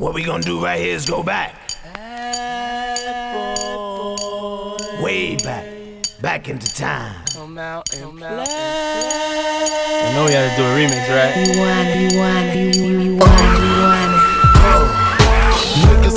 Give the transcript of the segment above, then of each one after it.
What we gonna do right here is go back. Way back. Back into time. I know we had to do a remix, right? You want, you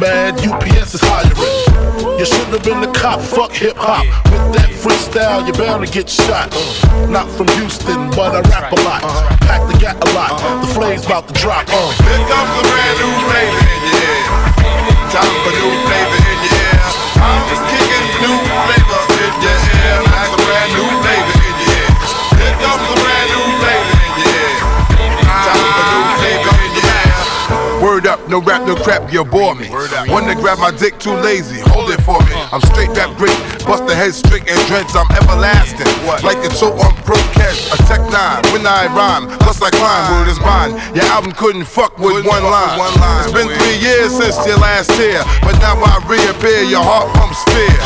mad, UPS is hiring. You should have been the cop, fuck hip hop. With that freestyle, you're bound to get shot. Not from Houston, but I rap a lot. Pack the gat a lot. The flame's about to drop. Uh. Here comes a brand new flavor in your. Time for new flavor in your ear. I'm just kicking new flavor in your ear. Like a brand no rap, no crap, you bore me. One to grab my dick, too lazy, hold it for me. I'm straight rap great, bust the head straight and dreads, I'm everlasting. Like a toe on pro catch, a tech nine, when I rhyme, plus I climb, word is mine. Your album couldn't fuck with one line. It's been three years since your last tear, but now I reappear, your heart pumps fear.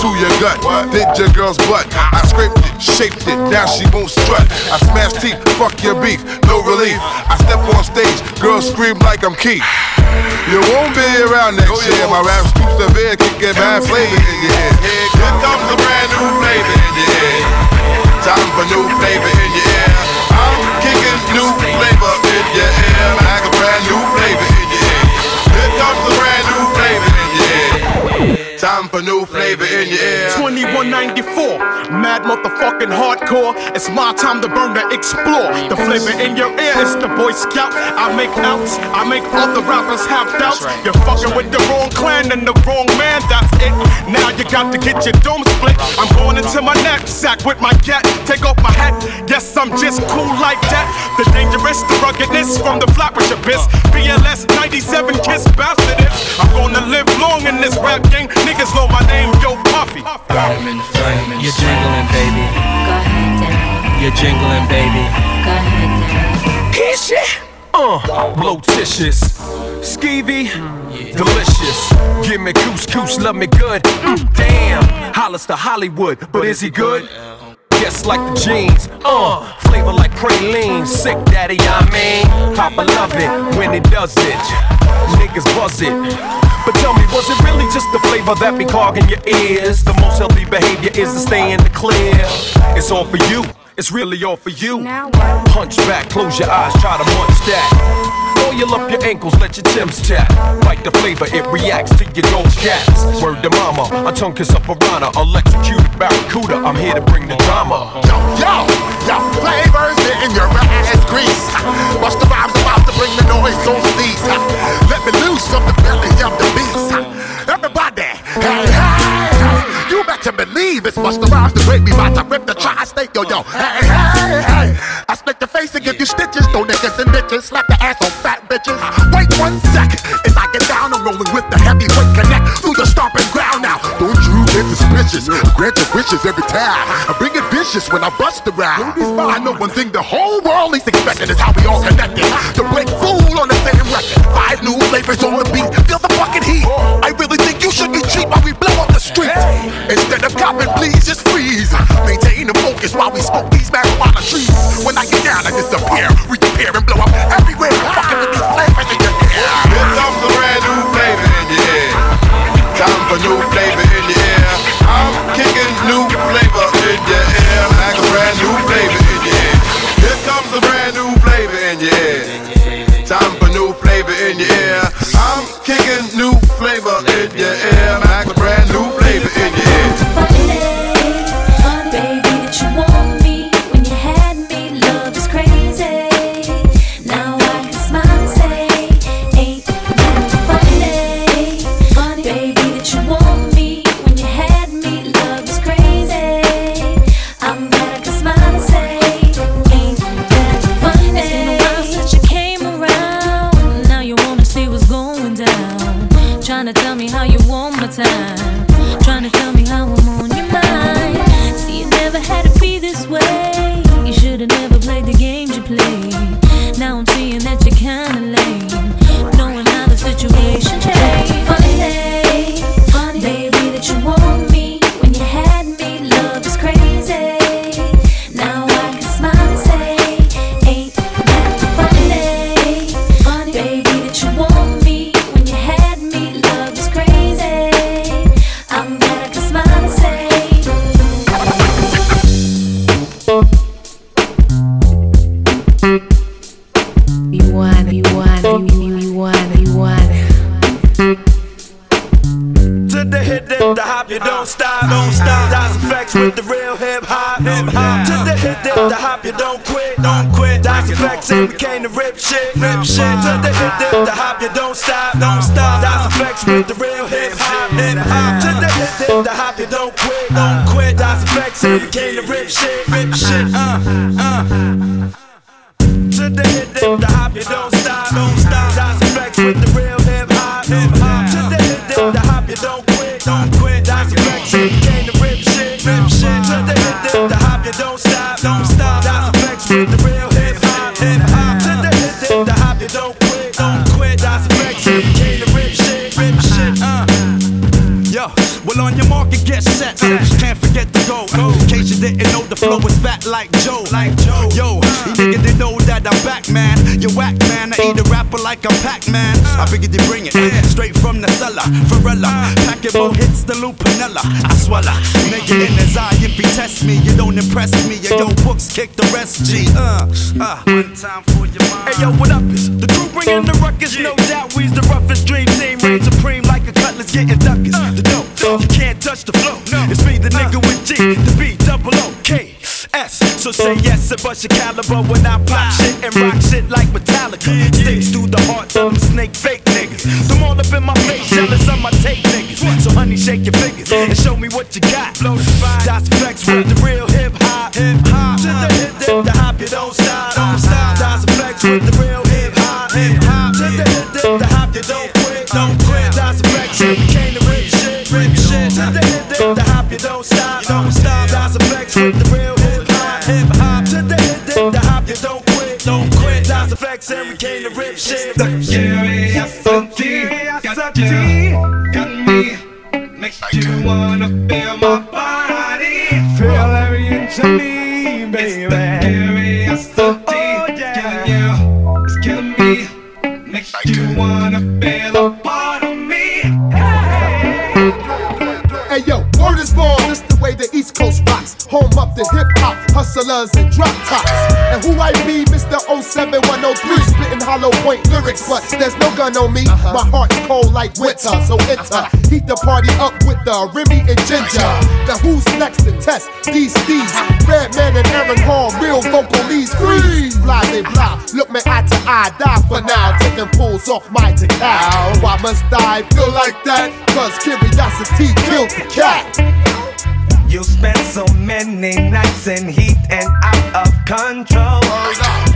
To your gut, did your girl's butt. I scraped it, shaped it, now she won't strut. I smash teeth, fuck your beef, no relief. I step on stage, girls scream like I'm Keith. You won't be around next oh, year. My rap's too severe, kicking bad flavor in your ear. Here comes a brand new flavor in your. Time for new flavor in your ear. I'm kicking new flavor in your ear. Like a brand new Time for new flavor in your ear. 2194, mad motherfucking hardcore. It's my time to burn to explore. The flavor in your ear is the Boy Scout. I make outs, I make other rappers have doubts. You're fucking with the wrong clan and the wrong man, that's it. Now you got to get your dome split. I'm going into my knapsack with my cat. Take off my hat, yes, I'm just cool like that. The dangerous, the ruggedness from the flappers abyss. BLS 97 kiss bastard is. I'm gonna live long in this rap game. Niggas know my name, yo Puffy. You're jingling, baby. Go ahead, daddy. You're jingling, baby. Go ahead, daddy. Hit shit. Uh, blotitious, skeevy, delicious. Give me couscous, love me good. Mm, damn, Hollis to Hollywood, but is he good? Yes, like the jeans, uh, flavor like praline. Sick daddy, I mean, Papa love it when he does it. Niggas buzz it. But tell me, was it really just the flavor that be clogging your ears? The most healthy behavior is to stay in the clear. It's all for you, it's really all for you. Punch back, close your eyes, try to munch that. Oil up your ankles, let your Timbs tap. Like the flavor, it reacts to your gold caps. Word to mama, a tongue kiss a piranha, electrocuted barracuda. I'm here to bring the drama. Yo, yo, yo, flavors in your ass grease. Watch the rhymes about to bring the noise on these. Let me loose from the belly of the beast. Everybody, hey, hey, you better believe it's Busta Rhymes the great. We about to rip the tri-state, yo, yo. Hey, hey, hey. And give you stitches. No niggas and bitches. Slap the ass on fat bitches. Wait one sec. As I get down, I'm rolling with the heavyweight connect through the stomping ground now. Don't you get suspicious? Grant your wishes every time. I bring it vicious when I bust around. I know one thing the whole world is expecting is how we all connected. To break fool on the same record. Five new flavors on the beat. Feel the fucking heat. I really think you should be cheap while we blow up the street. Instead of copping, please just freeze. Maintain the focus while we smoke these marijuana quit, don't quit. EFX and we came to rip shit, rip shit. To the hit, dip, the hop, you don't stop, don't stop. Das EFX with the real hip hop, hip hop. To the hit, dip, the hop, you don't quit, don't quit. EFX and we came to rip shit, rip shit. Uh, uh. To the hit, dip, the hop, you don't stop, don't stop. Das EFX with the real hip hop, hip hop. To the hit, dip, the hop, you don't quit, don't quit. EFX and we came to rip shit, rip shit. To the hit, dip, the hop, you don't stop, the real hip hop, hip hop. The hit, dip, the hop, you don't quit, don't quit. Rip shit, rip shit. Uh. Well on your market, get set. Can't forget to go. In case you didn't know, the flow is fat like Joe. Like Joe. Yo, nigga didn't know that I'm back, man. You whack, man. I eat a rapper like I'm Pac-Man. I figured they bring it straight from the cellar. Varela, pack it more hits the loop, Lupinella. I swallow. Nigga in his eye, if he test me, you don't impress me. Yo, yo, books kick the rest, G. Uh, uh. One time for your mind. Hey yo, what up? Is the crew bringing the ruckus? No doubt, we's the roughest dream team. Reign supreme like a cutlass getting duckers. Uh. The dope, you uh. can't touch the flow. It's me, the uh. nigga with G, the B, double O, K, S. So say yes and bust your caliber when I pop shit and rock shit like Metallica. Sticks through the hearts of them snake fake niggas. Them all up in my face, jealous of my tape niggas. So honey, shake your fingers and show me what you got. Das EFX with the real hip hop, hip hop. To the hip, dip, the hop, you don't stop, don't stop. Das EFX with the real hip hop, hip hop. To the hip, dip, the hop, you don't quit, don't quit. Das EFX we came to rip shit, rip shit. To the hip, dip, the hop, you don't stop, don't stop. Das EFX with the real hip hop, hip hop. To the hip, dip, the hop, you don't quit, don't quit. Das EFX and we came to rip shit, rip shit. Curiosity got me, makes you wanna feel my body. Feel every inch of me, baby. It's the curiosity oh, killing you, it's killing me, makes you wanna feel a part of me. Hey hey yo, word is born, this the way the East Coast rocks. Home up the hip hop, hustlers and drop tops. And who I be, Mr. 07103, spitting hollow point lyrics, but there's no gun on me. Uh-huh. My heart's cold like winter, so enter. Uh-huh. Heat the party up with the Remy and Ginger. Now who's next to test these steeds? Redman and Aaron Hall, real vocal leads, freeze. Blase blah, look me eye to eye, die for now. Taking pulls off my cow. Why must I feel like that? Cause curiosity killed the cat. You spend so many nights in heat and out of control.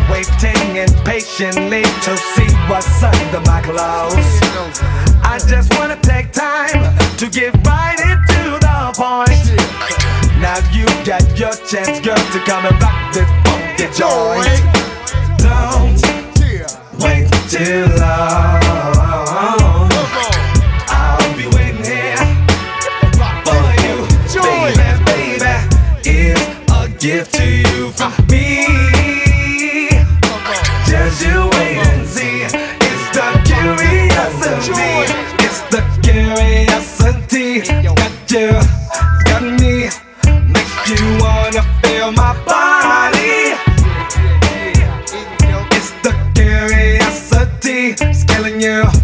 Waiting impatiently to see what's under my clothes. I just wanna take time to get right into the point. Now you got your chance, girl, to come and rock this funky joint. Don't wait too long. You.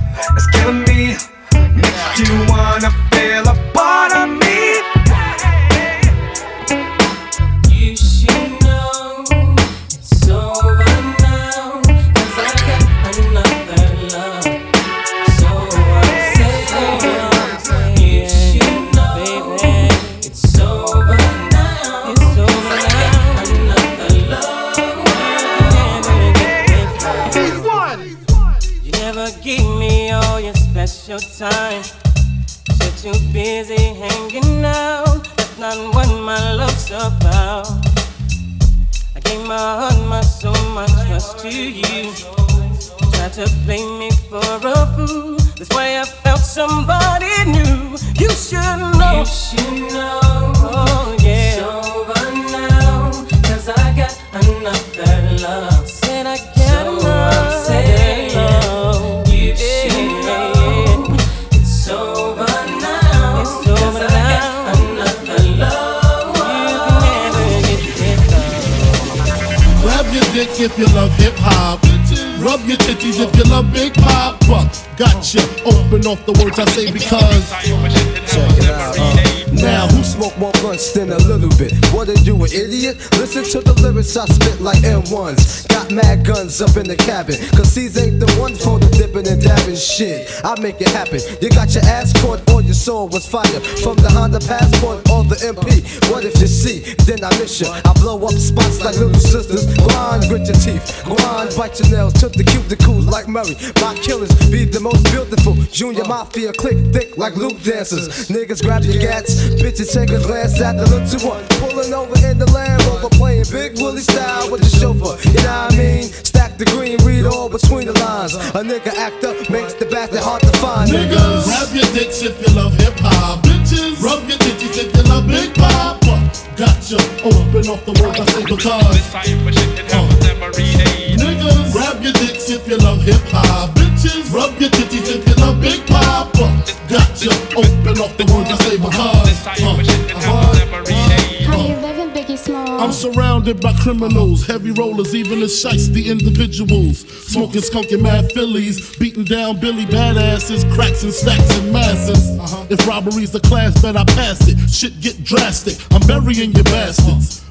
Too busy hanging out. That's not what my love's about. I gave my heart, my soul, my trust to you. Tried to blame me for a fool. That's why I felt somebody new. You should know. You should know. Oh, yeah. It's over now. Cause I got another love. Said I got so another if you love hip hop. Rub your titties if you love Big Poppa. Gotcha. Open off the words I say because. Check it out. Uh. Now, who smoke more blunts than a little bit? What are you, an idiot? Listen to the lyrics I spit like M1s. Got mad guns up in the cabin. Cause these ain't the ones for the dipping and dabbing shit. I make it happen. You got your ass caught or your soul was fire. From the Honda Passport or the MP. What if you see? Then I miss you. I blow up spots like little sisters. Grind, grit your teeth. Grind, bite your nails. Took the cuticles like Murray. My killers be the most beautiful. Junior Mafia click thick like Luke dancers. Niggas grab your gats. Bitches take a glance at the look little one. Pulling over in the Land Rover. Playing Big Willie style with the chauffeur. You know what I mean? Stack the green, read all between the lines. A nigga act up makes the bastard hard to find. Niggas, grab your dicks if you love hip hop. Bitches, rub your titties if you love Big Poppa. Gotcha. Open off the words I say because. Uh. Niggas, grab your dicks if you love hip hop. Bitches, rub your titties if you love Big Poppa. Uh, gotcha. Open off the words I say because. Uh. uh, uh How you living, Biggie Small? I'm surrounded by criminals, heavy rollers, even the shiesty individuals. Smoking skunky mad fillies, beating down Billy badasses, cracks and stacks and masses. Uh-huh. If robbery's the class, bet I pass it. Shit get drastic, I'm burying your bastards.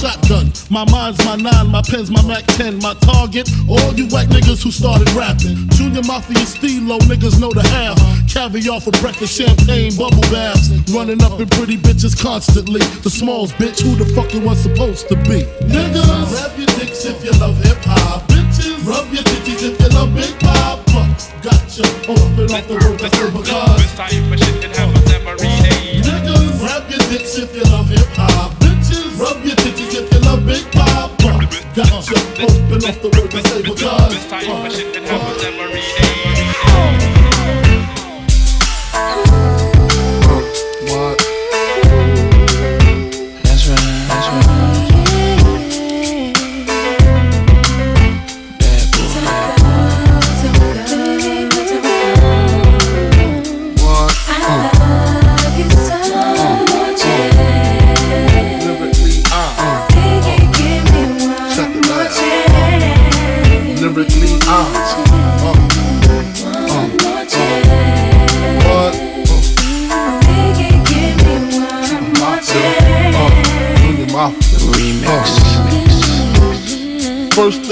shotgun. My mind's my nine, my pen's my Mac 10. My target, all you white niggas who started rapping. Junior Mafia Steelo, niggas know the half. Caviar for breakfast, champagne, bubble baths. Running up in pretty bitches constantly. The smalls, bitch, who the fuck it was supposed to be? Niggas, grab your dicks if you love hip hop. Bitches, rub your titties if you love Big Poppa. Gotcha, open up the words I say because. Niggas, grab your dicks if you love hip hop. Rub your titties if you love Big Poppa. Gotcha, open up the words I say because.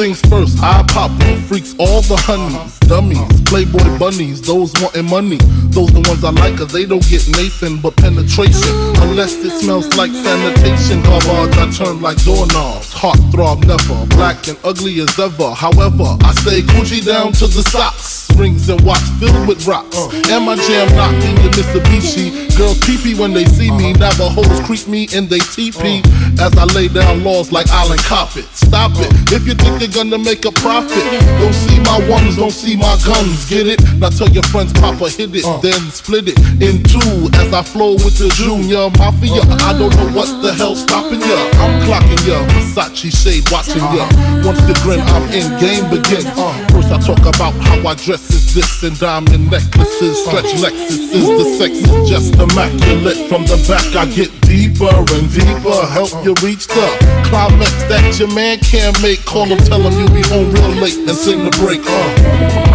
Things first, I pop them freaks, all the honeys, dummies, playboy bunnies, those wanting money. Those the ones I like, cause they don't get Nathan but penetration. Unless it smells like sanitation. Garbage, I turn like doorknobs. Heart throb never, black and ugly as ever. However, I stay Gucci down to the socks. Rings and watch filled with rocks. And my jam knocking the Mitsubishi. Girls peepee when they see me. Navajos creep me in they teepee. As I lay down laws like Island Coppet. Stop it. If you think you're gonna make a profit, don't see my ones, don't see my guns. Get it? Now tell your friends, Papa hit it, then split it in two. As I flow with the Junior Mafia, I don't know what the hell's stopping ya. I'm clocking ya, Versace shade watching ya. Once the grin, I'm in, game begin. Uh, first I talk about how I dress is this and diamond necklaces, stretch Lexuses. The sex is just immaculate. From the back, I get deeper and deeper. Help you reach the climax that your man can't make. Call him, tell him you'll be home real late and sing the break. Uh.